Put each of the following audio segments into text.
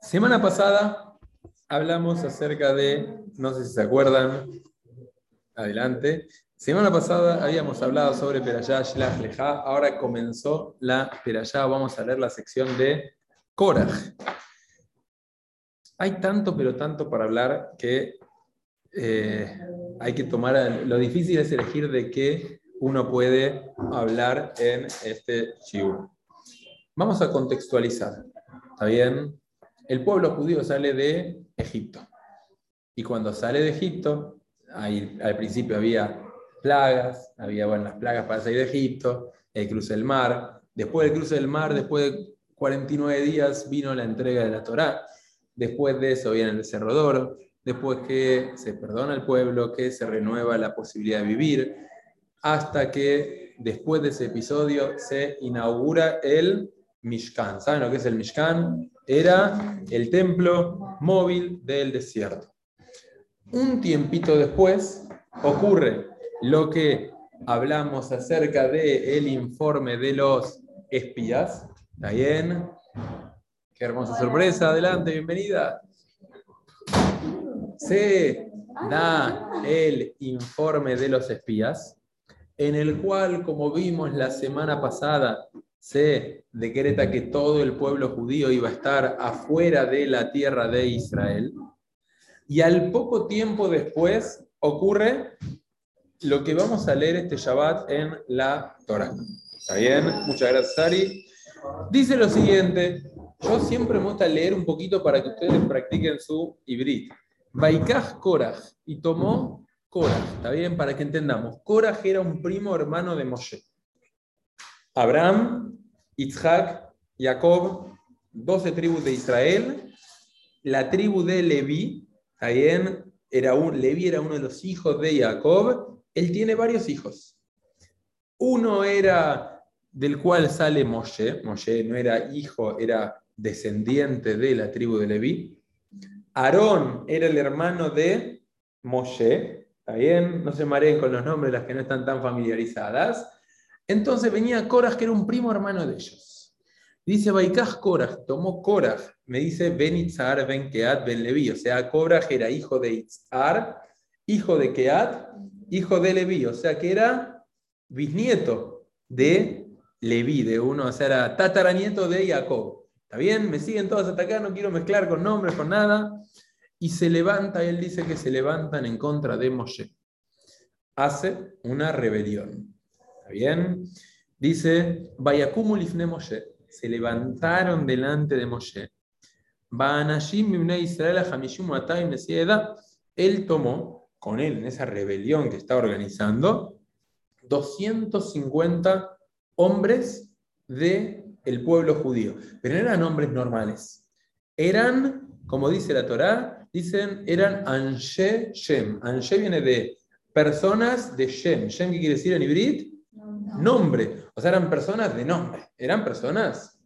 Semana pasada hablamos acerca de, no sé si se acuerdan, adelante. Semana pasada habíamos hablado sobre Perayá, Shlach, Lejá. Ahora comenzó la Perayá. Vamos a leer la sección de Korach. Hay tanto, pero tanto para hablar que eh, hay que tomar. Lo difícil es elegir de qué uno puede hablar en este shiur. Vamos a contextualizar. ¿Está bien? El pueblo judío sale de Egipto. Y cuando sale de Egipto, al principio había plagas, había bueno, las plagas para salir de Egipto, el cruce del mar. Después del cruce del mar, después de 49 días, vino la entrega de la Torá. Después de eso viene el Becerro Después que se perdona al pueblo, que se renueva la posibilidad de vivir, hasta que después de ese episodio se inaugura el Mishkan. ¿Saben lo que es el Mishkan? Era el templo móvil del desierto. Un tiempito después ocurre lo que hablamos acerca del el informe de los espías. ¿Está bien? Qué hermosa sorpresa. Adelante, bienvenida. Se da el informe de los espías, en el cual, como vimos la semana pasada, se decreta que todo el pueblo judío iba a estar afuera de la tierra de Israel. Y al poco tiempo después ocurre lo que vamos a leer este Shabbat en la Torah. ¿Está bien? Muchas gracias, Ari. Dice lo siguiente, yo siempre me gusta leer un poquito para que ustedes practiquen su ibrit. Baikaj Korach, y tomó Korach, ¿está bien? Para que entendamos. Korach era un primo hermano de Moshe. Abraham, Isaac, Jacob, 12 tribus de Israel, la tribu de Leví, también era un, Leví era uno de los hijos de Jacob, él tiene varios hijos. Uno era del cual sale Moshe, Moshe no era hijo, era descendiente de la tribu de Leví. Aarón era el hermano de Moshe, ¿está? No se mareen con los nombres las que no están tan familiarizadas. Entonces venía Korach, que era un primo hermano de ellos. Dice Baikaj Korach, tomó Korach, me dice Ben Itzar Ben Keat Ben Levi. O sea, Korach era hijo de Itzar, hijo de Keat, hijo de Levi. O sea, que era bisnieto de Levi, de uno, o sea, era tataranieto de Jacob. ¿Está bien? Me siguen todos hasta acá, no quiero mezclar con nombres, con nada. Y se levanta, él dice que se levantan en contra de Moshe. Hace una rebelión bien? Dice, Vayakumulifne Moshe, se levantaron delante de Moshe. Él tomó con él en esa rebelión que está organizando 250 hombres el pueblo judío. Pero no eran hombres normales. Eran, como dice la Torá, dicen, eran Anshe Shem. Anshe viene de personas de Shem. Shem, ¿qué quiere decir en hibrid? Nombre. O sea, eran personas de nombre. Eran personas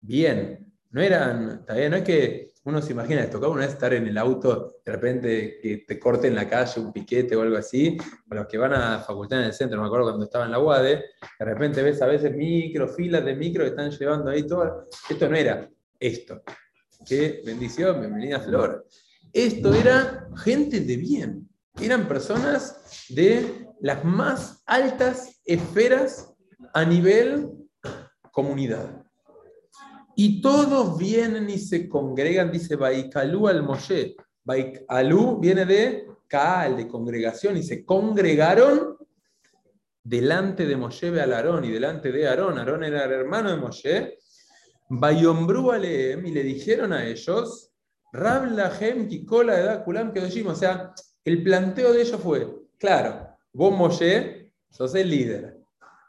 bien. No eran, todavía no es que uno se imagina, esto, tocaba una vez estar en el auto, de repente que te corten la calle, un piquete o algo así, o los que van a facultad en el centro, me acuerdo cuando estaba en la UADE, de repente ves a veces micro, filas de micro que están llevando ahí todo. Esto no era esto. Qué bendición, bienvenida Flor. Esto era gente de bien. Eran personas de las más altas esferas a nivel comunidad. Y todos vienen y se congregan, dice Baikalu al Moshe. Baikalu viene de Kaal, de congregación, y se congregaron delante de Moshe al Aarón y delante de Aarón. Aarón era el hermano de Moshe. Bayombru Aleem y le dijeron a ellos, Rab Lahem Kikola Edad Kulam O sea, el planteo de ellos fue, claro, Vos, Moshe, sos el líder.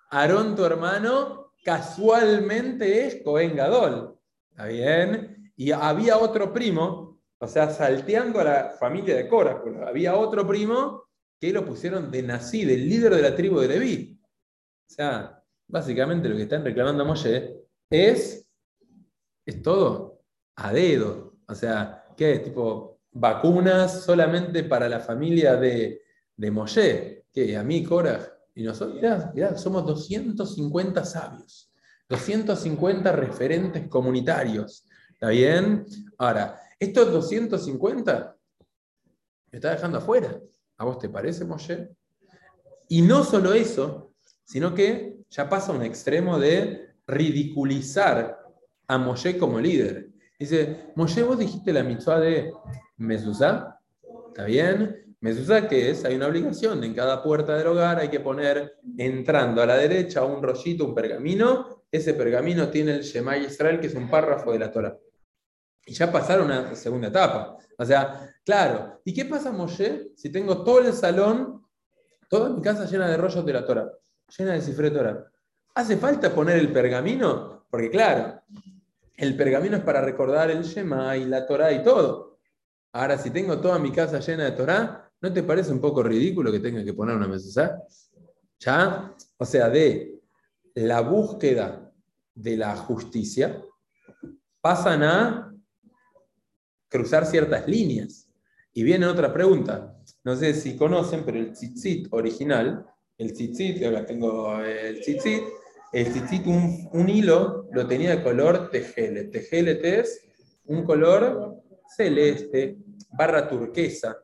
Aarón, tu hermano, casualmente es Cohen Gadol. ¿Está bien? Y había otro primo, o sea, salteando a la familia de Cora, había otro primo que lo pusieron de nací, del líder de la tribu de Leví. O sea, básicamente lo que están reclamando a Moshe es, es todo a dedo. O sea, ¿qué es? Tipo, vacunas solamente para la familia de, de Moshe. ¿Qué? ¿A mí, Cora? Y nosotros, mirá, somos 250 sabios. 250 referentes comunitarios. ¿Está bien? Ahora, estos 250 me está dejando afuera. ¿A vos te parece, Moshe? Y no solo eso, sino que ya pasa a un extremo de ridiculizar a Moshe como líder. Dice, Moshe, vos dijiste la mitzvah de Mezuzá, ¿está bien? Mezuzá, que es? Hay una obligación, en cada puerta del hogar hay que poner, entrando a la derecha, un rollito, un pergamino, ese pergamino tiene el Shema Israel, que es un párrafo de la Torah. Y ya pasaron a la segunda etapa. O sea, claro, ¿y qué pasa, Moshe, si tengo todo el salón, toda mi casa llena de rollos de la Torah, llena de cifre Torah? ¿Hace falta poner el pergamino? Porque claro, el pergamino es para recordar el Shema y la Torah y todo. Ahora, si tengo toda mi casa llena de Torah, ¿no te parece un poco ridículo que tenga que poner una mesa? ¿Ya? O sea, de la búsqueda de la justicia, pasan a cruzar ciertas líneas. Y viene otra pregunta. No sé si conocen, pero el tzitzit original, el tzitzit, acá tengo el tzitzit, el tzitzit, un, hilo, lo tenía de color tejelet. Tejelet es un color celeste, barra turquesa.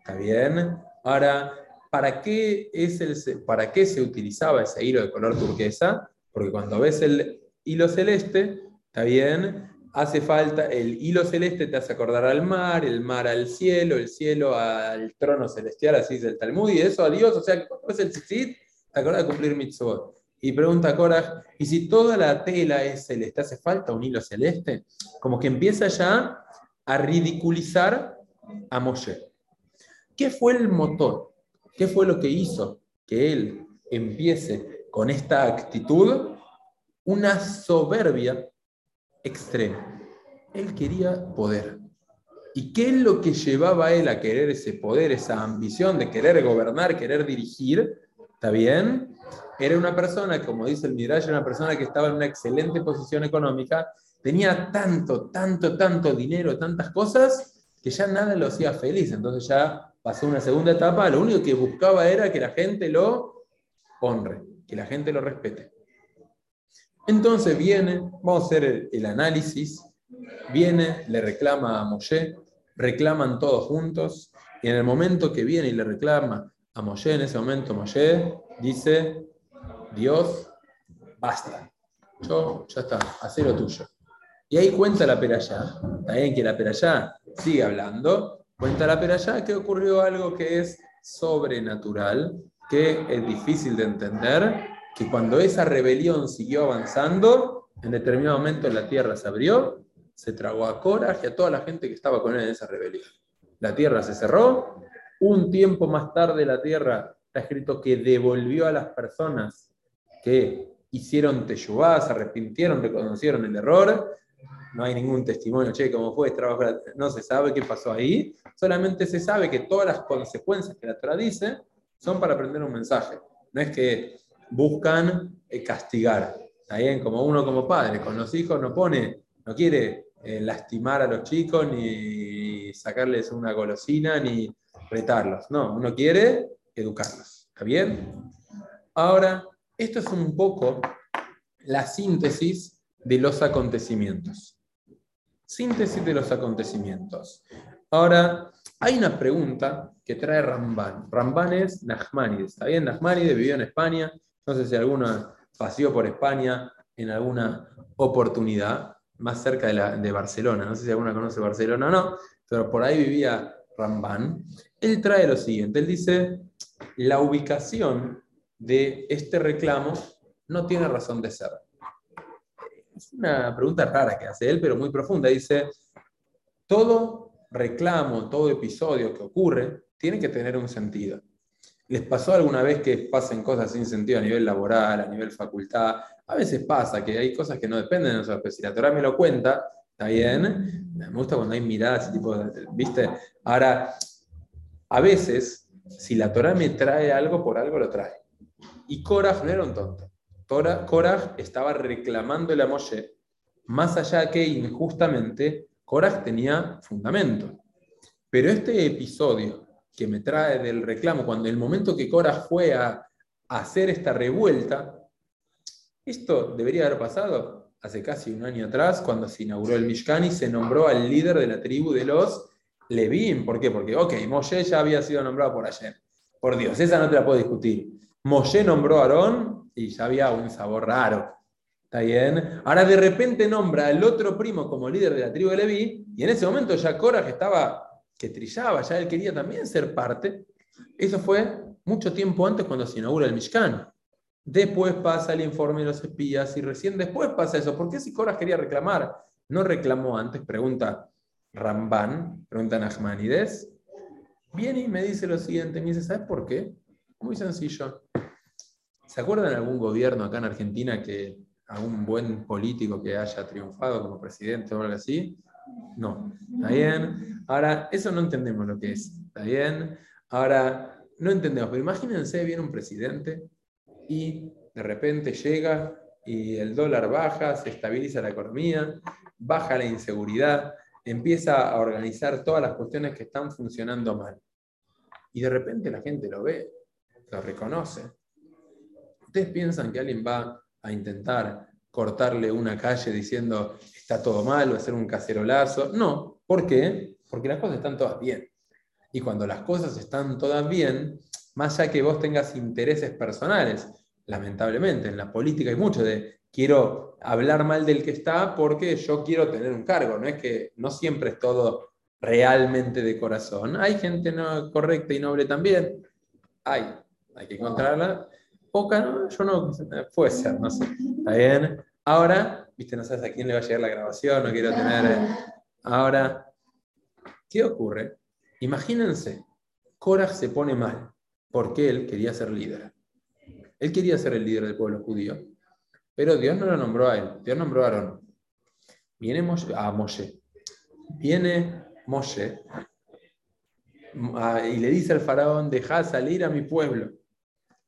¿Está bien? Ahora, ¿para qué, es el, ¿para qué se utilizaba ese hilo de color turquesa? Porque cuando ves el hilo celeste, ¿está bien? Hace falta, el hilo celeste te hace acordar al mar, el mar al cielo, el cielo al trono celestial, así dice el Talmud, y eso a Dios, o sea, cuando ves el tzitzit, te acuerdas de cumplir mitzvot. Y pregunta Korah, ¿y si toda la tela es celeste, hace falta un hilo celeste? Como que empieza ya a ridiculizar a Moshe. ¿Qué fue el motor? ¿Qué fue lo que hizo que él empiece con esta actitud? Una soberbia extrema. Él quería poder. ¿Y qué es lo que llevaba a él a querer ese poder, esa ambición de querer gobernar, querer dirigir? ¿Está bien? Era una persona, como dice el Midrash, una persona que estaba en una excelente posición económica, tenía tanto, tanto, tanto dinero, tantas cosas, que ya nada lo hacía feliz. Entonces ya pasó una segunda etapa, lo único que buscaba era que la gente lo honre, que la gente lo respete. Entonces viene, vamos a hacer el, análisis, viene, le reclama a Moshe, reclaman todos juntos, y en el momento que viene y le reclama a Moshe, en ese momento Moshe dice, Dios, basta. Yo, ya está, haz lo tuyo. Y ahí cuenta la peralla, también que la peralla sigue hablando, cuenta la peralla que ocurrió algo que es sobrenatural, que es difícil de entender, que cuando esa rebelión siguió avanzando, en determinado momento la tierra se abrió, se tragó a Cora y a toda la gente que estaba con él en esa rebelión. La tierra se cerró, un tiempo más tarde la tierra está escrito que devolvió a las personas que hicieron teshuvá, se arrepintieron, reconocieron el error. No hay ningún testimonio, che, cómo fue, trabajo, no se sabe qué pasó ahí. Solamente se sabe que todas las consecuencias que la Torah dice son para aprender un mensaje. No es que buscan eh, castigar. Está como uno como padre, con los hijos no pone, no quiere eh, lastimar a los chicos, ni sacarles una golosina, ni retarlos. No, uno quiere educarlos. ¿Está bien? Ahora, esto es un poco la síntesis de los acontecimientos. Síntesis de los acontecimientos. Ahora, hay una pregunta que trae Ramban. Ramban es Nachmanides. ¿Está bien? Nachmanides vivió en España. No sé si alguno paseó por España en alguna oportunidad, más cerca de, de Barcelona. No sé si alguno conoce Barcelona o no, pero por ahí vivía Ramban. Él trae lo siguiente. Él dice, la ubicación de este reclamo no tiene razón de ser. Es una pregunta rara que hace él, pero muy profunda. Dice, todo reclamo, todo episodio que ocurre, tiene que tener un sentido. ¿Les pasó alguna vez que pasen cosas sin sentido a nivel laboral, a nivel facultad? A veces pasa que hay cosas que no dependen de nosotros, si la Torah me lo cuenta, está bien. Me gusta cuando hay miradas, tipo, ¿viste? Ahora, a veces, si la Torah me trae algo, por algo lo trae. Y Korah no era un tonto. Korah estaba reclamándole a Moshe, más allá que injustamente, Korah tenía fundamento. Pero este episodio que me trae del reclamo, cuando el momento que Korah fue a, hacer esta revuelta, Esto debería haber pasado hace casi un año atrás, cuando se inauguró el Mishkan y se nombró al líder de la tribu de los Levín. ¿Por qué? Porque, ok, Moshe ya había sido nombrado por ayer. Por Dios, esa no te la puedo discutir. Moshe nombró a Aarón y ya había un sabor raro. ¿Está bien? Ahora de repente nombra al otro primo como líder de la tribu de Leví y en ese momento ya Korah estaba que trillaba, ya él quería también ser parte. Eso fue mucho tiempo antes cuando se inaugura el Mishkan. Después pasa el informe de los espías y recién después pasa eso. ¿Por qué si Korah quería reclamar? No reclamó antes, pregunta Ramban, pregunta Nachmanides. Viene y me dice lo siguiente, me dice, ¿sabes por qué? Muy sencillo. ¿Se acuerdan de algún gobierno acá en Argentina que algún buen político que haya triunfado como presidente o algo así? No. ¿Está bien? Ahora, eso no entendemos lo que es. ¿Está bien? Ahora, no entendemos, pero imagínense, viene un presidente y de repente llega y el dólar baja, se estabiliza la economía, baja la inseguridad, empieza a organizar todas las cuestiones que están funcionando mal. Y de repente la gente lo ve, lo reconoce. ¿Ustedes piensan que alguien va a intentar cortarle una calle diciendo está todo mal o hacer un cacerolazo? No. ¿Por qué? Porque las cosas están todas bien. Y cuando las cosas están todas bien, más allá que vos tengas intereses personales, lamentablemente en la política hay mucho de quiero hablar mal del que está porque yo quiero tener un cargo, no es que no siempre es todo realmente de corazón. Hay gente no correcta y noble también. Hay, hay que encontrarla. Poca, ¿no? Yo no, puede ser, no sé. ¿Está bien? Ahora, viste, no sabes a quién le va a llegar la grabación, no quiero tener... Eh, ahora, ¿qué ocurre? Imagínense, Korach se pone mal porque él quería ser líder. Él quería ser el líder del pueblo judío. Pero Dios no lo nombró a él, Dios nombró a Aarón. Viene Moshe, a Moshe. Viene Moshe y le dice al faraón, deja salir a mi pueblo.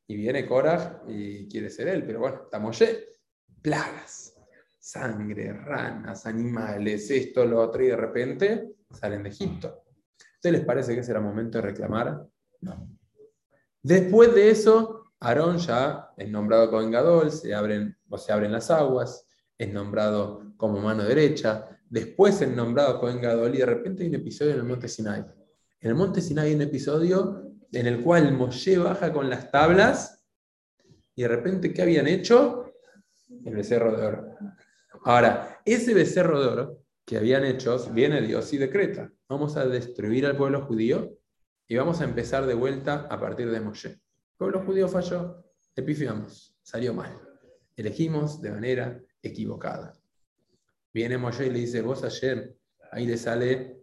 Y viene Korah y quiere ser él, pero bueno, Moshe. Plagas, sangre, ranas, animales, esto, lo otro, y de repente salen de Egipto. ¿Ustedes les parece que ese era momento de reclamar? No. Después de eso, Aarón ya es nombrado Cohen Gadol, se abren, o se abren las aguas, es nombrado como mano derecha, después es nombrado Cohen Gadol y de repente hay un episodio en el monte Sinai. En el monte Sinai hay un episodio en el cual Moshe baja con las tablas y de repente, ¿qué habían hecho? El becerro de oro. Ahora, ese becerro de oro que habían hecho, viene Dios y decreta, vamos a destruir al pueblo judío y vamos a empezar de vuelta a partir de Moshe pueblo judío falló, epifiamos, salió mal. Elegimos de manera equivocada. Viene Moshe y le dice, vos ayer, ahí le sale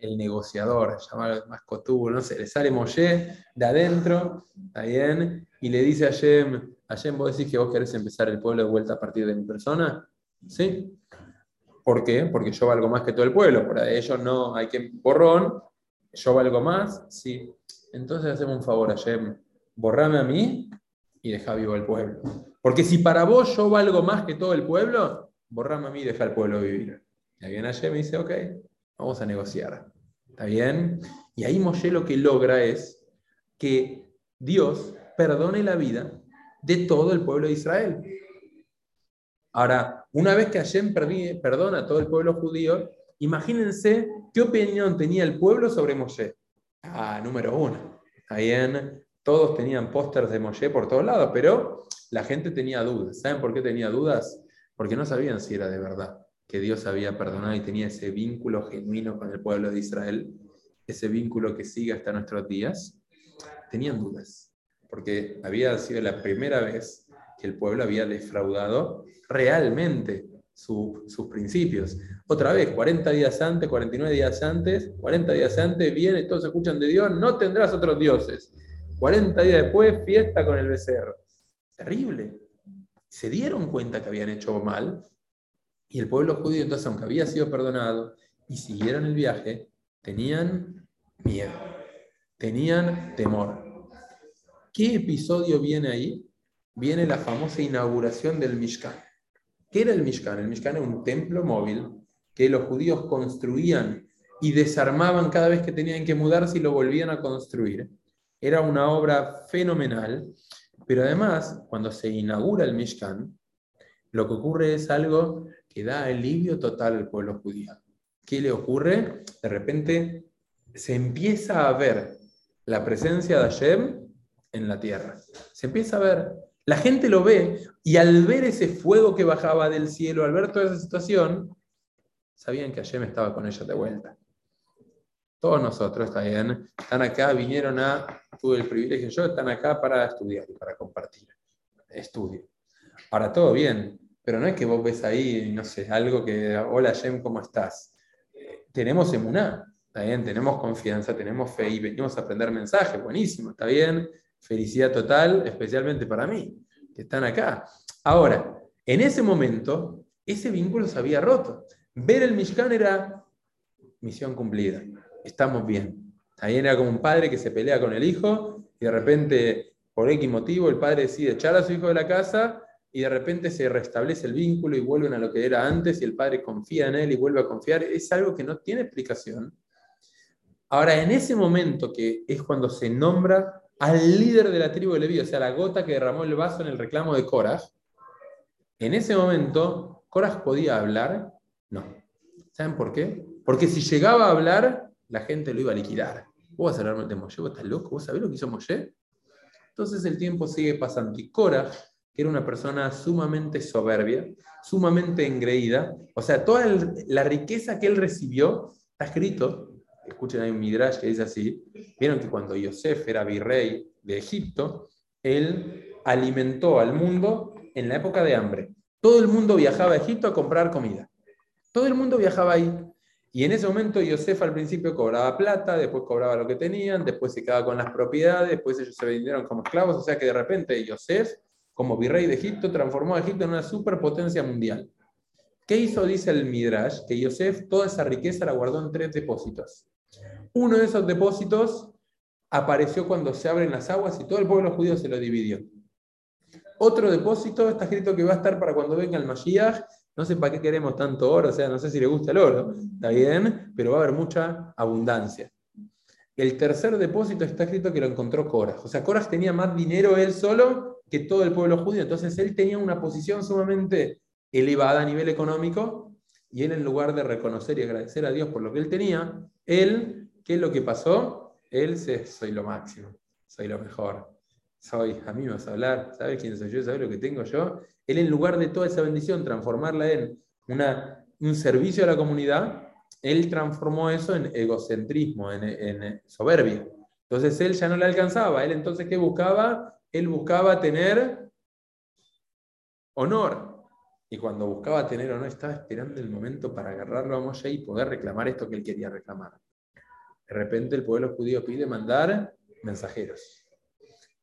el negociador, llamado mascotubo, no sé, le sale Moshe de adentro, está bien, y le dice a Yem, Yem, vos decís que vos querés empezar el pueblo de vuelta a partir de mi persona, ¿sí? ¿Por qué? Porque yo valgo más que todo el pueblo, por ellos no hay que borrón, yo valgo más, sí. Entonces hacemos un favor a Yem, borrame a mí y deja vivo al pueblo. Porque si para vos yo valgo más que todo el pueblo, borrame a mí y deja al pueblo vivir. Y ahí viene Hashem y dice, ok, vamos a negociar. ¿Está bien? Y ahí Moshe lo que logra es que Dios perdone la vida de todo el pueblo de Israel. Ahora, una vez que Hashem perdona a todo el pueblo judío, imagínense qué opinión tenía el pueblo sobre Moshe. Ah, número uno. Está bien, todos tenían pósters de Moshe por todos lados, pero la gente tenía dudas. ¿Saben por qué tenía dudas? Porque no sabían si era de verdad que Dios había perdonado y tenía ese vínculo genuino con el pueblo de Israel, ese vínculo que sigue hasta nuestros días. Tenían dudas, porque había sido la primera vez que el pueblo había defraudado realmente sus principios. Otra vez, 40 días antes, 49 días antes, 40 días antes, viene, todos escuchan de Dios, no tendrás otros dioses. 40 días después, fiesta con el becerro. Terrible. Se dieron cuenta que habían hecho mal y el pueblo judío, entonces, aunque había sido perdonado y siguieron el viaje, tenían miedo, tenían temor. ¿Qué episodio viene ahí? Viene la famosa inauguración del Mishkan. ¿Qué era el Mishkan? El Mishkan era un templo móvil que los judíos construían y desarmaban cada vez que tenían que mudarse y lo volvían a construir. Era una obra fenomenal Pero además, cuando se inaugura el Mishkan, lo que ocurre es algo que da alivio total al pueblo judío. ¿Qué le ocurre? De repente se empieza a ver la presencia de Hashem en la tierra. Se empieza a ver. La gente lo ve y al ver ese fuego que bajaba del cielo, al ver toda esa situación, sabían que Hashem estaba con ellos de vuelta. Todos nosotros, está bien, están acá, vinieron a, tuve el privilegio yo, están acá para estudiar y para compartir. Estudio. Ahora todo bien, pero no es que vos ves ahí, no sé, algo que, hola Jem, ¿cómo estás? tenemos emuná, está bien, tenemos confianza, tenemos fe y venimos a aprender mensajes, buenísimo, está bien, felicidad total, especialmente para mí, que están acá. Ahora, en ese momento, ese vínculo se había roto. Ver el Mishkan era misión cumplida, estamos bien. Ahí era como un padre que se pelea con el hijo y de repente, por X motivo, el padre decide echar a su hijo de la casa y de repente se restablece el vínculo y vuelven a lo que era antes y el padre confía en él y vuelve a confiar, es algo que no tiene explicación. Ahora, en ese momento que es cuando se nombra al líder de la tribu de Leví, o sea, la gota que derramó el vaso en el reclamo de Korah, en ese momento, ¿Korah podía hablar? No. ¿Saben por qué? Porque si llegaba a hablar, la gente lo iba a liquidar. ¿Vos vas a hablar de Moshe? ¿Vos estás loco? ¿Vos sabés lo que hizo Moshe? Entonces el tiempo sigue pasando y que era una persona sumamente soberbia, sumamente engreída. O sea, toda la riqueza que él recibió, está escrito, escuchen ahí un midrash que dice así, vieron que cuando Yosef era virrey de Egipto, él alimentó al mundo en la época de hambre. Todo el mundo viajaba a Egipto a comprar comida. Todo el mundo viajaba ahí. Y en ese momento Yosef al principio cobraba plata, después cobraba lo que tenían, después se quedaba con las propiedades, después ellos se vendieron como esclavos, o sea que de repente Yosef como virrey de Egipto, transformó a Egipto en una superpotencia mundial. ¿Qué hizo? Dice el Midrash, que Yosef toda esa riqueza la guardó en tres depósitos. Uno de esos depósitos apareció cuando se abren las aguas y todo el pueblo judío se lo dividió. Otro depósito está escrito que va a estar para cuando venga el Mashiach. No sé para qué queremos tanto oro, o sea, no sé si le gusta el oro, está bien, pero va a haber mucha abundancia. El tercer depósito está escrito que lo encontró Korah. O sea, Korah tenía más dinero él solo que todo el pueblo judío. Entonces él tenía una posición sumamente elevada a nivel económico y él en lugar de reconocer y agradecer a Dios por lo que él tenía, él, ¿qué es lo que pasó? Él se, soy lo máximo, soy lo mejor, soy, a mí me vas a hablar, ¿sabes quién soy yo? ¿Sabes lo que tengo yo? Él en lugar de toda esa bendición, transformarla en una, un servicio a la comunidad, él transformó eso en egocentrismo, en, en soberbia. Entonces él ya no le alcanzaba, él entonces ¿qué buscaba? Él buscaba tener honor. Y cuando buscaba tener honor, estaba esperando el momento para agarrarlo a Moshe y poder reclamar esto que él quería reclamar. De repente el pueblo judío pide mandar mensajeros.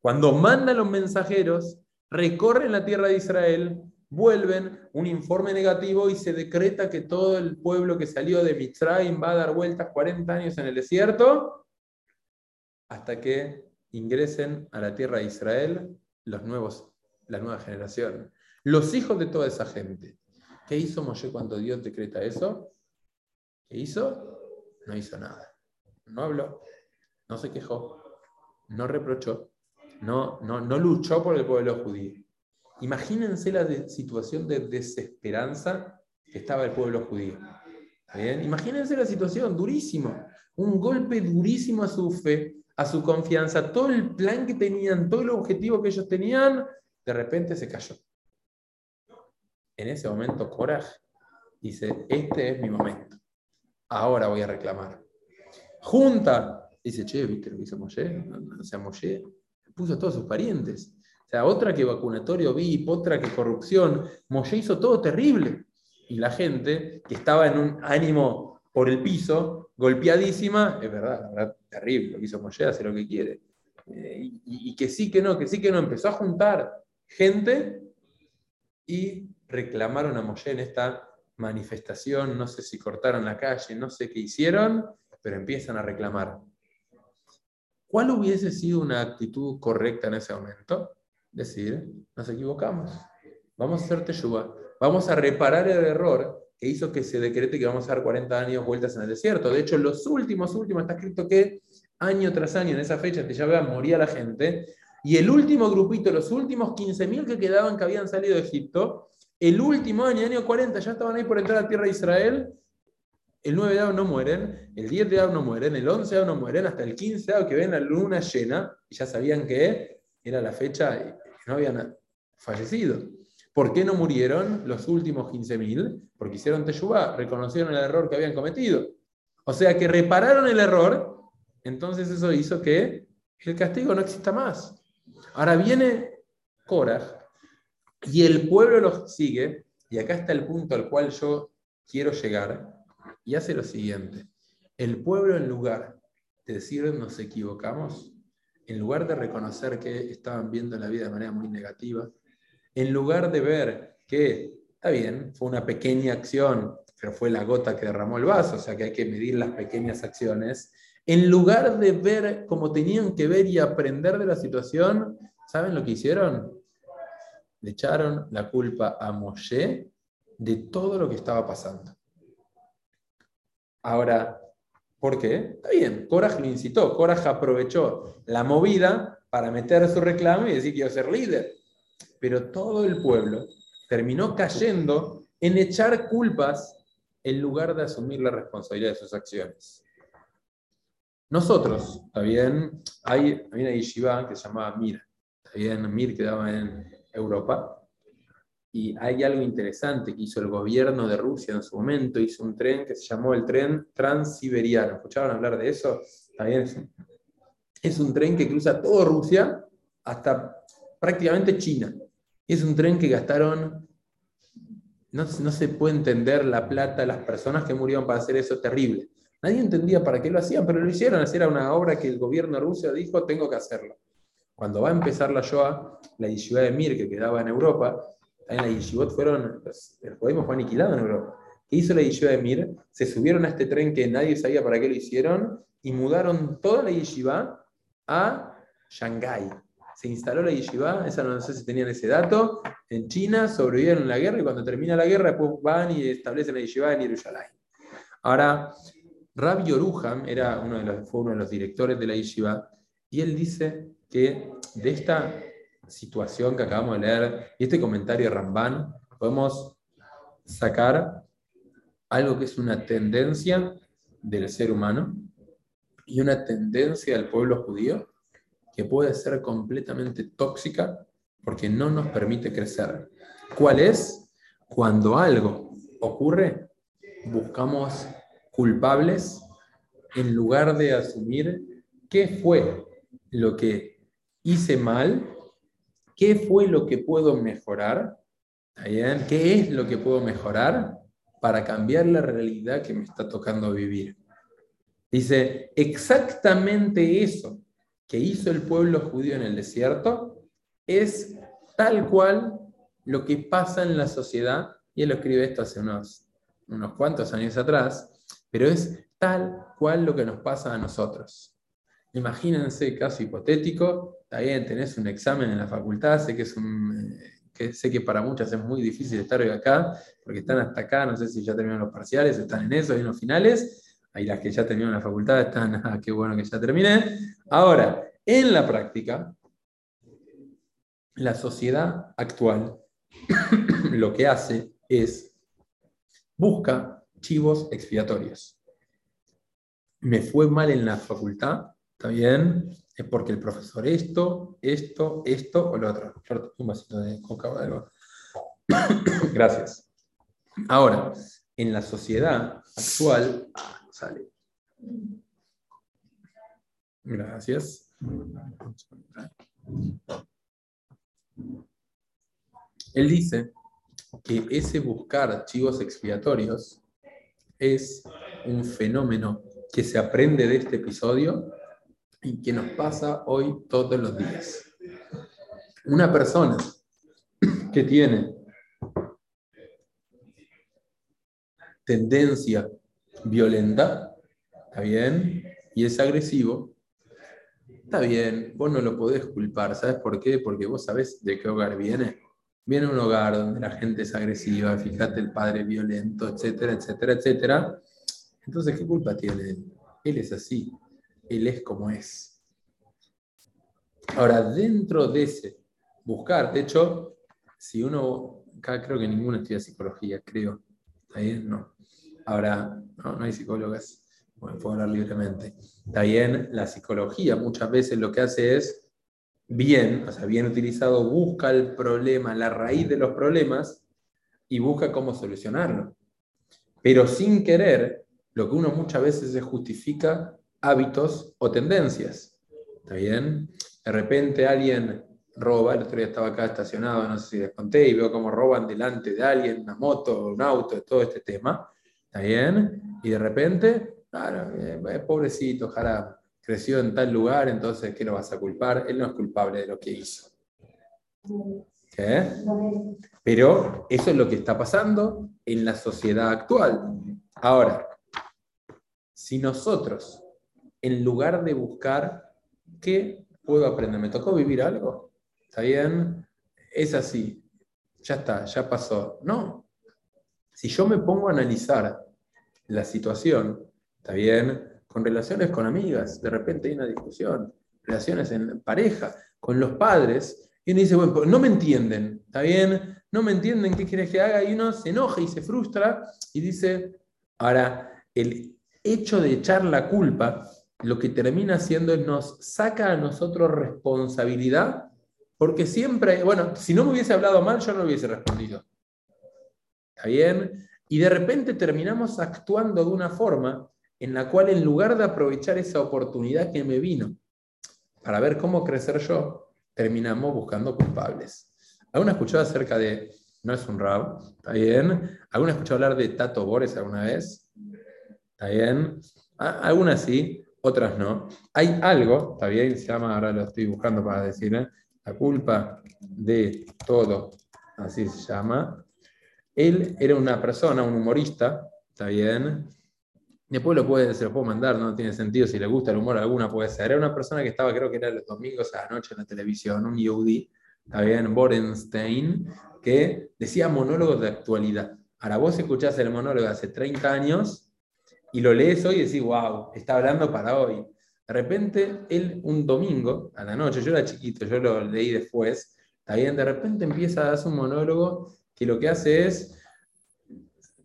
Cuando mandan los mensajeros, recorren la tierra de Israel, vuelven un informe negativo y se decreta que todo el pueblo que salió de Mitzrayim va a dar vueltas 40 años en el desierto hasta que ingresen a la tierra de Israel los nuevos, la nueva generación, los hijos de toda esa gente. ¿Qué hizo Moshe cuando Dios decreta eso? ¿Qué hizo? No hizo nada. No habló, no se quejó, no reprochó, no, no, no luchó por el pueblo judío. Imagínense la situación de desesperanza que estaba el pueblo judío. Imagínense la situación, durísimo, un golpe durísimo a su fe, a su confianza, todo el plan que tenían, todo el objetivo que ellos tenían, de repente se cayó. En ese momento, Coraje dice, este es mi momento. Ahora voy a reclamar. Junta, dice, che, ¿viste lo que hizo Moshe? O sea, Moshe puso a todos sus parientes. O sea, otra que vacunatorio VIP, otra que corrupción. Moshe hizo todo terrible. Y la gente que estaba en un ánimo por el piso, golpeadísima, es verdad, terrible, lo hizo Moshe, hace lo que quiere. Eh, y, que sí, que no, que sí, que no, empezó a juntar gente y reclamaron a Moshe en esta manifestación, no sé si cortaron la calle, no sé qué hicieron, pero empiezan a reclamar. ¿Cuál hubiese sido una actitud correcta en ese momento? Decir, nos equivocamos, vamos a hacer teshuva, vamos a reparar el error que hizo que se decrete que vamos a dar 40 años vueltas en el desierto. De hecho, los últimos, últimos, está escrito que año tras año, en esa fecha, ya vean, moría la gente, Y el último grupito, los últimos 15.000 que quedaban que habían salido de Egipto, el último año, año 40, ya estaban ahí por entrar a la tierra de Israel. El 9 de Ab no mueren, el 10 de Ab no mueren, el 11 de Ab no mueren, hasta el 15 de Ab que ven la luna llena, y ya sabían que era la fecha y no habían fallecido. ¿Por qué no murieron los últimos 15.000? Porque hicieron Teshuvah, reconocieron el error que habían cometido. O sea que repararon el error, entonces eso hizo que el castigo no exista más. Ahora viene Korah y el pueblo los sigue, y acá está el punto al cual yo quiero llegar, y hace lo siguiente. El pueblo en lugar de decir nos equivocamos, en lugar de reconocer que estaban viendo la vida de manera muy negativa, en lugar de ver que, está bien, fue una pequeña acción, pero fue la gota que derramó el vaso, o sea que hay que medir las pequeñas acciones, en lugar de ver como tenían que ver y aprender de la situación, ¿saben lo que hicieron? Le echaron la culpa a Moshe de todo lo que estaba pasando. Ahora, ¿por qué? Está bien, Korah lo incitó, Korah aprovechó la movida para meter su reclamo y decir a ser líder. Pero todo el pueblo terminó cayendo en echar culpas en lugar de asumir la responsabilidad de sus acciones. Nosotros, está hay, hay una yeshiva que se llamaba Mir, está bien, Mir quedaba en Europa, y hay algo interesante que hizo el gobierno de Rusia en su momento, hizo un tren que se llamó el tren transiberiano. ¿Escucharon hablar de eso? Está bien, es un tren que cruza toda Rusia hasta prácticamente China. Es un tren que gastaron no, se puede entender la plata, las personas que murieron para hacer eso terrible. Nadie entendía para qué lo hacían, pero lo hicieron. Era una obra que el gobierno ruso dijo, tengo que hacerlo. Cuando va a empezar la Shoah, la yeshiva de Mir, que quedaba en Europa, en la yeshivot fueron, pues, el judaísmo fue aniquilado en Europa. ¿Qué hizo la yeshiva de Mir? Se subieron a este tren que nadie sabía para qué lo hicieron y mudaron toda la yeshiva a Shanghái. Se instaló la yeshiva, esa no sé si tenían ese dato, en China, sobrevivieron la guerra y cuando termina la guerra después van y establecen la yeshiva en Jerusalén. Ahora, Rabbi Yoruham era uno de los, fue uno de los directores de la yeshiva y él dice que de esta situación que acabamos de leer y este comentario de Ramban, podemos sacar algo que es una tendencia del ser humano y una tendencia del pueblo judío que puede ser completamente tóxica porque no nos permite crecer. ¿Cuál es? Cuando algo ocurre, buscamos culpables en lugar de asumir qué fue lo que hice mal, qué fue lo que puedo mejorar, ¿qué es lo que puedo mejorar para cambiar la realidad que me está tocando vivir. Dice, exactamente eso que hizo el pueblo judío en el desierto es tal cual lo que pasa en la sociedad, y él escribe esto hace unos, unos cuantos años atrás, pero es tal cual lo que nos pasa a nosotros. Imagínense, caso hipotético, también tenés un examen en la facultad, sé que, es un, que sé que para muchas es muy difícil estar hoy acá, porque están hasta acá, no sé si ya terminaron los parciales, están en eso, en los finales, ahí las que ya terminaron la facultad están, ah, qué bueno que ya terminé. Ahora, en la práctica, la sociedad actual lo que hace es busca chivos expiatorios. Me fue mal en la facultad, ¿está bien? Es porque el profesor esto, esto, esto o lo otro. Un vasito de coca o algo. Gracias. Ahora, en la sociedad actual, sale. Gracias. Él dice que ese buscar archivos expiatorios es un fenómeno que se aprende de este episodio y que nos pasa hoy todos los días. Una persona que tiene tendencia violenta, ¿está bien? Y es agresivo, está bien, vos no lo podés culpar, ¿sabes por qué? Porque vos sabés de qué hogar viene. Viene un hogar donde la gente es agresiva, fíjate el padre violento, etcétera, etcétera, etcétera. Entonces, ¿qué culpa tiene él? Él es así, él es como es. Ahora, dentro de ese buscar, de hecho, si uno, acá creo que ninguno estudia psicología, creo, ahí no. Ahora, no, no hay psicólogas, bueno, puedo hablar libremente. Bien, la psicología muchas veces lo que hace es, bien, o sea, bien utilizado, busca el problema, la raíz de los problemas y busca cómo solucionarlo. Pero sin querer, lo que uno muchas veces se justifica hábitos o tendencias. ¿Está? De repente alguien roba, el otro día estaba acá estacionado, no sé si les conté, y veo cómo roban delante de alguien una moto, un auto, todo este tema. ¿Está bien? Y de repente Claro, eh, eh, pobrecito, Jara creció en tal lugar, entonces, ¿qué lo vas a culpar? Él no es culpable de lo que hizo. ¿Qué? Pero eso es lo que está pasando en la sociedad actual. Ahora, si nosotros, en lugar de buscar qué puedo aprender, me tocó vivir algo, ¿está bien? Es así, ya está, ya pasó. No. Si yo me pongo a analizar la situación, ¿Está bien? Con relaciones con amigas, de repente hay una discusión, relaciones en pareja, con los padres, y uno dice, bueno, pues, no me entienden, ¿está bien? No me entienden qué quieres que haga, y uno se enoja y se frustra y dice, ahora, el hecho de echar la culpa, lo que termina haciendo es nos saca a nosotros responsabilidad, porque siempre, bueno, si no me hubiese hablado mal, yo no hubiese respondido. ¿Está bien? Y de repente terminamos actuando de una forma en la cual en lugar de aprovechar esa oportunidad que me vino para ver cómo crecer yo, terminamos buscando culpables. ¿Alguna escuchado acerca de, no es un rab, está bien? ¿Alguna escuchado hablar de Tato Bores alguna vez? ¿Está bien? Ah, algunas sí, otras no. Hay algo, está bien, se llama, ahora lo estoy buscando para decir, ¿eh? la culpa de todo, así se llama. Él era una persona, un humorista, está bien, Después lo puede, se lo puedo mandar, no tiene sentido, si le gusta el humor alguna puede ser. Era una persona que estaba, creo que era los domingos a la noche en la televisión, un Yehudi, está bien, Borenstein, que decía monólogos de actualidad. Ahora vos escuchás el monólogo hace 30 años y lo lees hoy y decís, wow, está hablando para hoy. De repente, él un domingo a la noche, yo era chiquito, yo lo leí después, está bien, de repente empieza a hacer un monólogo que lo que hace es,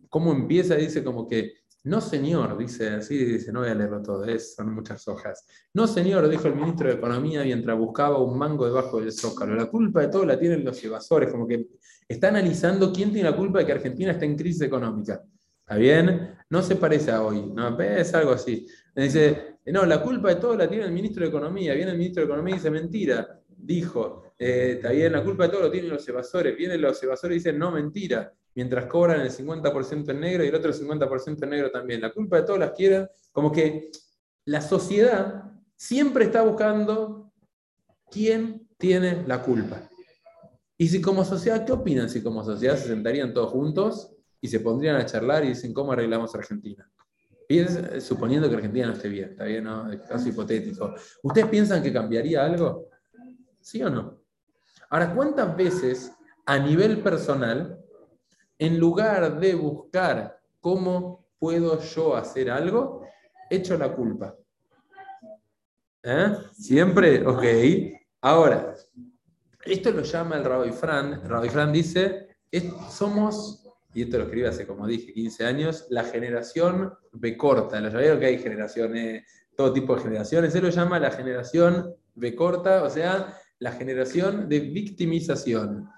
cómo empieza, dice como que no, señor, dice así, dice, no voy a leerlo todo, es, son muchas hojas. No, señor, dijo el ministro de Economía mientras buscaba un mango debajo del zócalo. La culpa de todo la tienen los evasores, como que está analizando quién tiene la culpa de que Argentina está en crisis económica. ¿Está bien? No se parece a hoy, no, es algo así. Dice, no, la culpa de todo la tiene el ministro de Economía. Viene el ministro de Economía y dice, mentira. Dijo, eh, bien, la culpa de todo lo tienen los evasores. Vienen los evasores y dicen, no, mentira mientras cobran el 50% en negro y el otro el 50% en negro también. La culpa de todos las quieren, como que la sociedad siempre está buscando quién tiene la culpa. Y si como sociedad, ¿qué opinan si como sociedad se sentarían todos juntos y se pondrían a charlar y dicen cómo arreglamos Argentina? suponiendo que Argentina no esté bien, está bien, ¿no? Es caso hipotético. ¿Ustedes piensan que cambiaría algo? ¿Sí o no? Ahora, ¿cuántas veces a nivel personal en lugar de buscar cómo puedo yo hacer algo, echo la culpa. ¿Eh? Siempre, ok. Ahora, esto lo llama el Rabbi Fran. Rabbi Fran dice, somos, y esto lo escribe hace como dije, 15 años, la generación B corta. Lo sabía que hay generaciones, todo tipo de generaciones. Él lo llama la generación B corta, o sea, la generación de victimización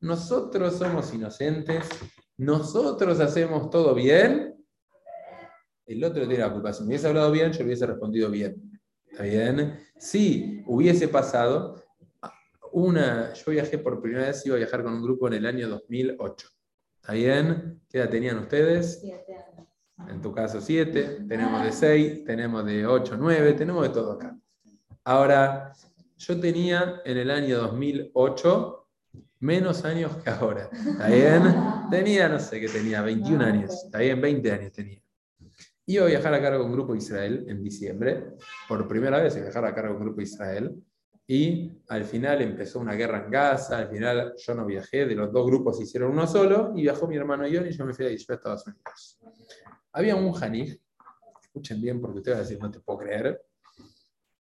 nosotros somos inocentes, nosotros hacemos todo bien, el otro tiene la culpa. Si me hubiese hablado bien, yo hubiese respondido bien. ¿Está bien? Si hubiese pasado, una, yo viajé por primera vez, iba a viajar con un grupo en el año 2008. ¿Está bien? ¿Qué edad tenían ustedes? Siete años. En tu caso, siete. Tenemos de seis, tenemos de ocho, nueve, tenemos de todo acá. Ahora, yo tenía en el año 2008 menos años que ahora. ¿Está bien? Tenía, no sé qué tenía, 21 años. Está bien, 20 años tenía. Iba a viajar a cargo de un grupo Israel en diciembre. Por primera vez iba a viajar a cargo de un grupo Israel. Y al final empezó una guerra en Gaza. Al final yo no viajé, de los dos grupos hicieron uno solo. Y viajó mi hermano John y yo me fui a Estados Unidos. Había un janij, escuchen bien porque ustedes van a decir, no te puedo creer.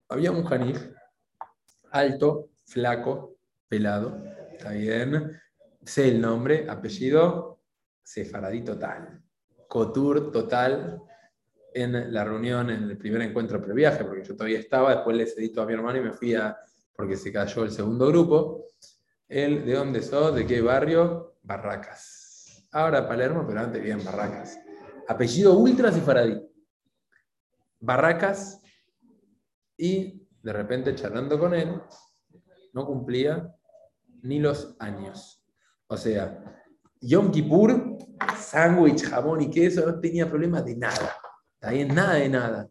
Había un janij alto, flaco, pelado, está bien. Sé el nombre, apellido, sefaradí total. Cotur total en la reunión, en el primer encuentro previaje, porque yo todavía estaba, después le cedí a mi hermano y me fui a, porque se cayó el segundo grupo. Él, ¿de dónde sos? ¿De qué barrio? Barracas. Ahora Palermo, pero antes vivía en Barracas. Apellido Ultra Sefaradí. Barracas. Y de repente charlando con él, no cumplía ni los años. O sea, Yom Kippur, sándwich, jamón y queso, no tenía problema de nada. Está bien, nada de nada.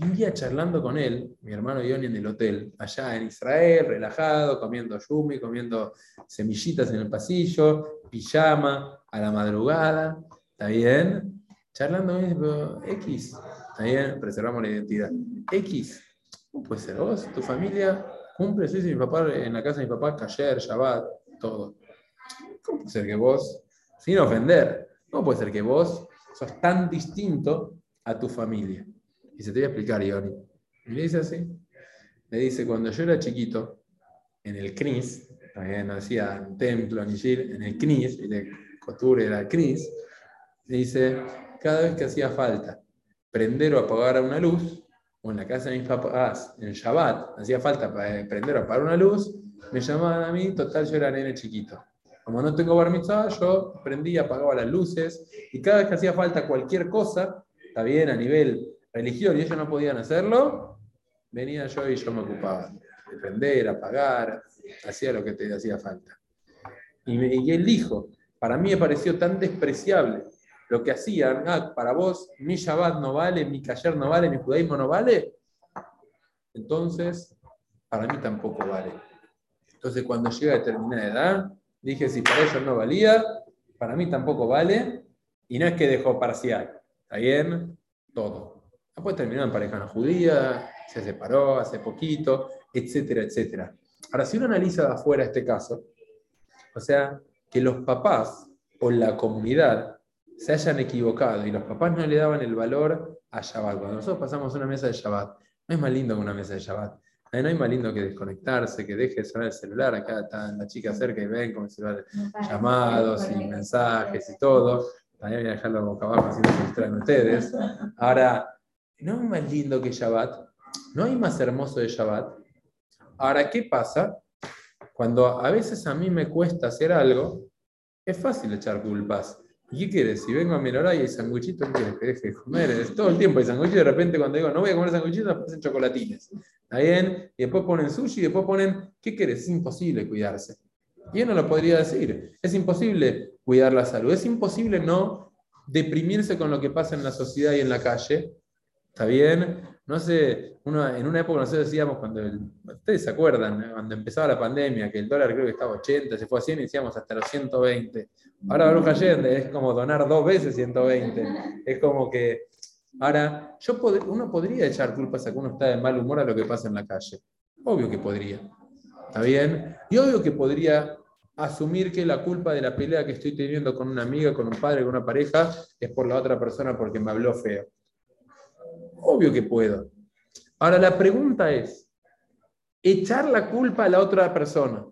un día charlando con él, mi hermano Yoni en el hotel, allá en Israel, relajado, comiendo yumi, comiendo semillitas en el pasillo, pijama, a la madrugada, ¿está bien? Charlando X, ¿está bien? Preservamos la identidad. X, ¿cómo puede ser vos? ¿Tu familia cumple? Sí, sí, mi papá, en la casa de mi papá, Kayer, Shabbat, todo. ¿Cómo puede ser que vos, sin ofender, cómo puede ser que vos sos tan distinto a tu familia? Y se te voy a explicar, Ioni. Y le dice así. Le dice, cuando yo era chiquito, en el CNIS, también no decía templo ni en el CNIS, y de costura era CNIS, le dice, cada vez que hacía falta prender o apagar una luz, o en la casa de mis papás, en Shabbat, hacía falta prender o apagar una luz, me llamaban a mí, total, yo era nene chiquito. Como no tengo bar mitzvah, yo prendía, apagaba las luces, y cada vez que hacía falta cualquier cosa, está bien, a nivel religioso, y ellos no podían hacerlo, venía yo y yo me ocupaba de prender, apagar, hacía lo que te hacía falta. Y, y él dijo, para mí me pareció tan despreciable lo que hacían, ah, para vos mi Shabbat no vale, mi Kayer no vale, mi judaísmo no vale, entonces para mí tampoco vale. Entonces cuando llega a determinada edad, dije, si para ellos no valía, para mí tampoco vale, y no es que dejó parcial, ¿está bien? Todo. Después terminó en pareja no judía, se separó hace poquito, etcétera, etcétera. Ahora, si uno analiza de afuera este caso, o sea, que los papás o la comunidad se hayan equivocado y los papás no le daban el valor a Shabbat. Cuando nosotros pasamos una mesa de Shabbat, no es más lindo que una mesa de Shabbat. No hay más lindo que desconectarse, que deje de sonar el celular. Acá está la chica cerca y ven con el celular llamados y mensajes y todo. También voy a dejarlo boca abajo así no se distraen ustedes. Ahora, no es más lindo que Shabbat. No hay más hermoso de Shabbat. Ahora, ¿qué pasa? Cuando a veces a mí me cuesta hacer algo, es fácil echar culpas. ¿Y qué quieres? Si vengo a Menorá y hay sanguchitos, ¿qué quieres que deje de comer? todo el tiempo hay sanguchitos, de repente cuando digo no voy a comer sanguchitos, hacen chocolatines. ¿Está bien? Y después ponen sushi y después ponen, ¿qué quieres? Es imposible cuidarse. Y uno lo podría decir, es imposible cuidar la salud, es imposible no deprimirse con lo que pasa en la sociedad y en la calle. ¿Está bien? No sé, uno, en una época nosotros decíamos, cuando ustedes se acuerdan, cuando empezaba la pandemia, que el dólar creo que estaba 80, se fue a 100 y decíamos hasta los 120. Ahora Baruch Allende es como donar dos veces 120. Es como que. Ahora, yo uno podría echar culpas a que uno está de mal humor a lo que pasa en la calle. Obvio que podría. ¿Está bien? Y obvio que podría asumir que la culpa de la pelea que estoy teniendo con una amiga, con un padre, con una pareja, es por la otra persona porque me habló feo. Obvio que puedo. Ahora la pregunta es, echar la culpa a la otra persona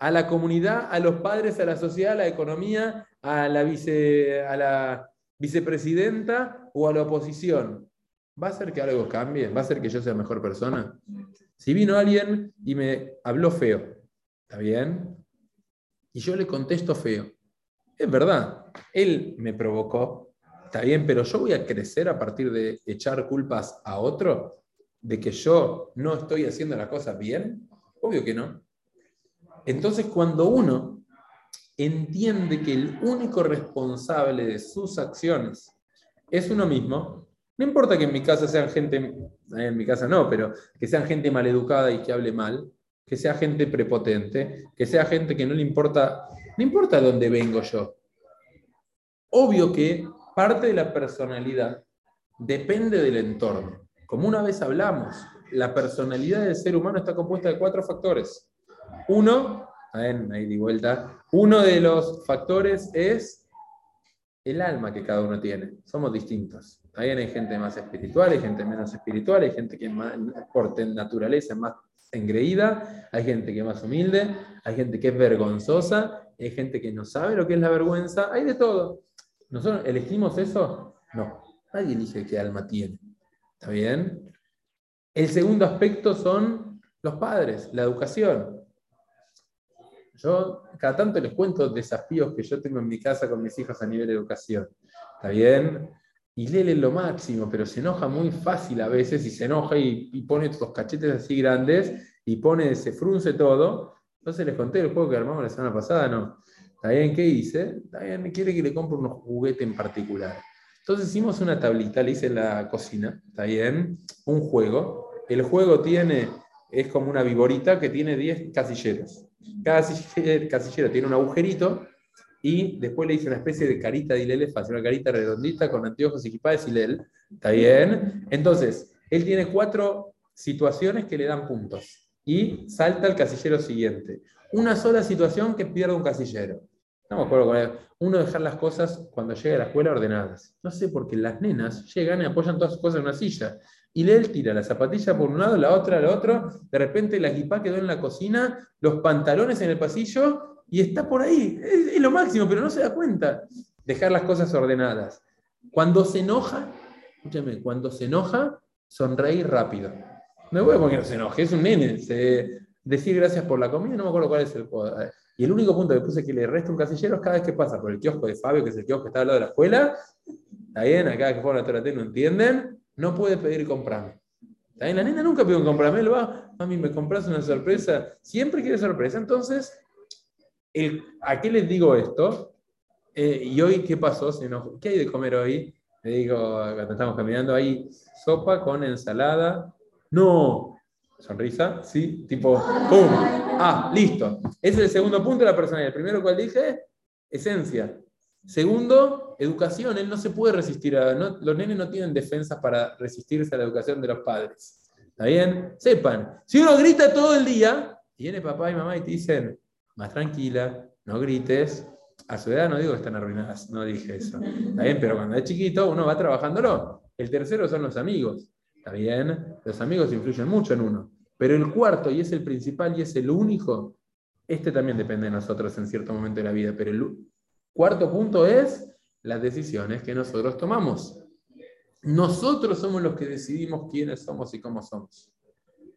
a la comunidad, a los padres, a la sociedad, a la economía, a la, vice, a la vicepresidenta o a la oposición. ¿Va a hacer que algo cambie? ¿Va a hacer que yo sea mejor persona? Si vino alguien y me habló feo, ¿está bien? Y yo le contesto feo. Es verdad, él me provocó, está bien, pero yo voy a crecer a partir de echar culpas a otro, de que yo no estoy haciendo las cosas bien. Obvio que no. Entonces, cuando uno entiende que el único responsable de sus acciones es uno mismo, no importa que en mi casa sean gente, en mi casa no, pero que sean gente maleducada y que hable mal, que sea gente prepotente, que sea gente que no le importa, no importa dónde vengo yo. Obvio que parte de la personalidad depende del entorno. Como una vez hablamos, la personalidad del ser humano está compuesta de cuatro factores. Uno, ahí di vuelta, uno de los factores es el alma que cada uno tiene. Somos distintos. También hay gente más espiritual, hay gente menos espiritual, hay gente que más, por naturaleza más engreída, hay gente que es más humilde, hay gente que es vergonzosa, hay gente que no sabe lo que es la vergüenza, hay de todo. ¿Nosotros elegimos eso? No, nadie elige qué alma tiene. ¿Está bien? El segundo aspecto son los padres, la educación. Yo cada tanto les cuento desafíos que yo tengo en mi casa con mis hijos a nivel de educación. ¿Está bien? Y Lele es lo máximo, pero se enoja muy fácil a veces y se enoja y, pone estos cachetes así grandes y pone, se frunce todo. Entonces les conté el juego que armamos la semana pasada, ¿no? ¿Está bien? ¿Qué hice? Bien, quiere que le compre unos juguetes en particular. Entonces hicimos una tablita, le hice en la cocina, ¿está bien? Un juego. El juego tiene, es como una viborita que tiene 10 casilleros. Cada casillero tiene un agujerito y después le hice una especie de carita de fácil, una carita redondita con anteojos y equipada de Hilel. ¿Está bien? Entonces, él tiene cuatro situaciones que le dan puntos y salta al casillero siguiente. Una sola situación que pierde un casillero. No me acuerdo cuál Uno dejar las cosas cuando llega a la escuela ordenadas. No sé por qué las nenas llegan y apoyan todas sus cosas en una silla. Y él tira la zapatilla por un lado, la otra al otro. De repente la equipa quedó en la cocina, los pantalones en el pasillo y está por ahí. Es, lo máximo, pero no se da cuenta. Dejar las cosas ordenadas. Cuando se enoja, escúchame, cuando se enoja, sonreír rápido. Me voy a poner se enoje, es un nene. decir gracias por la comida, no me acuerdo cuál es el. Y el único punto que puse que le resta un casillero es cada vez que pasa por el kiosco de Fabio, que es el kiosco que está al lado de la escuela. Está bien, acá que fueron a Torate no entienden no puede pedir comprame. La nena nunca pidió un comprame, lo va, mami, me compras una sorpresa. Siempre quiere sorpresa. Entonces, ¿a qué les digo esto? Eh, ¿Y hoy qué pasó? ¿Qué hay de comer hoy? Le digo, cuando estamos caminando, hay sopa con ensalada. No. Sonrisa, sí, tipo, ¡pum! Ah, listo. Ese es el segundo punto de la personalidad. El primero, cual dije? Esencia. Segundo, educación. Él no se puede resistir a. los nenes no tienen defensas para resistirse a la educación de los padres. ¿Está bien? Sepan, si uno grita todo el día, viene papá y mamá y te dicen, más tranquila, no grites. A su edad no digo que están arruinadas, no dije eso. ¿Está bien? Pero cuando es chiquito, uno va trabajándolo. El tercero son los amigos. ¿Está bien? Los amigos influyen mucho en uno. Pero el cuarto, y es el principal y es el único, este también depende de nosotros en cierto momento de la vida, pero el, Cuarto punto es las decisiones que nosotros tomamos. Nosotros somos los que decidimos quiénes somos y cómo somos.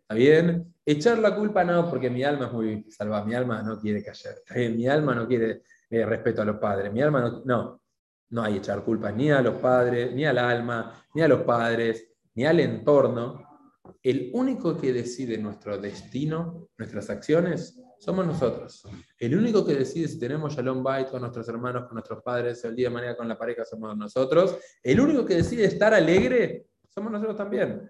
¿Está bien? Echar la culpa no, porque mi alma es muy salvada, mi alma no quiere callar. Mi alma no quiere eh, respeto a los padres, mi alma no, no, no hay echar culpa ni a los padres, ni al alma, ni a los padres, ni al entorno. El único que decide nuestro destino, nuestras acciones, somos nosotros. El único que decide si tenemos Shalom Bait con nuestros hermanos, con nuestros padres, el día de mañana con la pareja, somos nosotros. El único que decide estar alegre, somos nosotros también.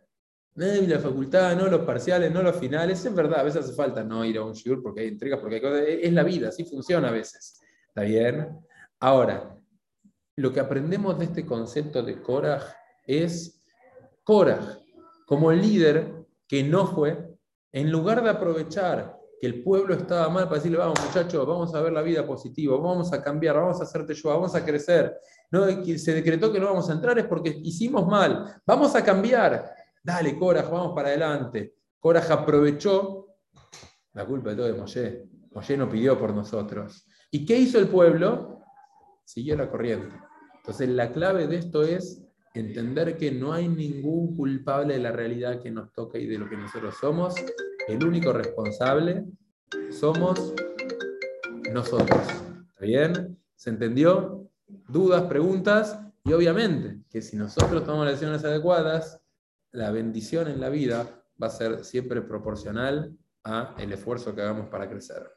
No la facultad, no los parciales, no los finales. Es verdad, a veces hace falta no ir a un shiur porque hay intrigas, porque hay cosas. Es la vida, así funciona a veces. ¿Está bien? Ahora, lo que aprendemos de este concepto de Korah es Korah, como el líder que no fue, en lugar de aprovechar que el pueblo estaba mal para decirle, vamos muchachos, vamos a ver la vida positiva, vamos a cambiar, vamos a hacerte yo, vamos a crecer. No, se decretó que no vamos a entrar es porque hicimos mal, vamos a cambiar. Dale, Coraj, vamos para adelante. Coraj aprovechó la culpa de todo de Moshe. Moshe no pidió por nosotros. ¿Y qué hizo el pueblo? Siguió la corriente. Entonces la clave de esto es entender que no hay ningún culpable de la realidad que nos toca y de lo que nosotros somos. El único responsable somos nosotros. ¿Está bien? ¿Se entendió? ¿Dudas, preguntas? Y obviamente que si nosotros tomamos decisiones adecuadas, la bendición en la vida va a ser siempre proporcional a el esfuerzo que hagamos para crecer.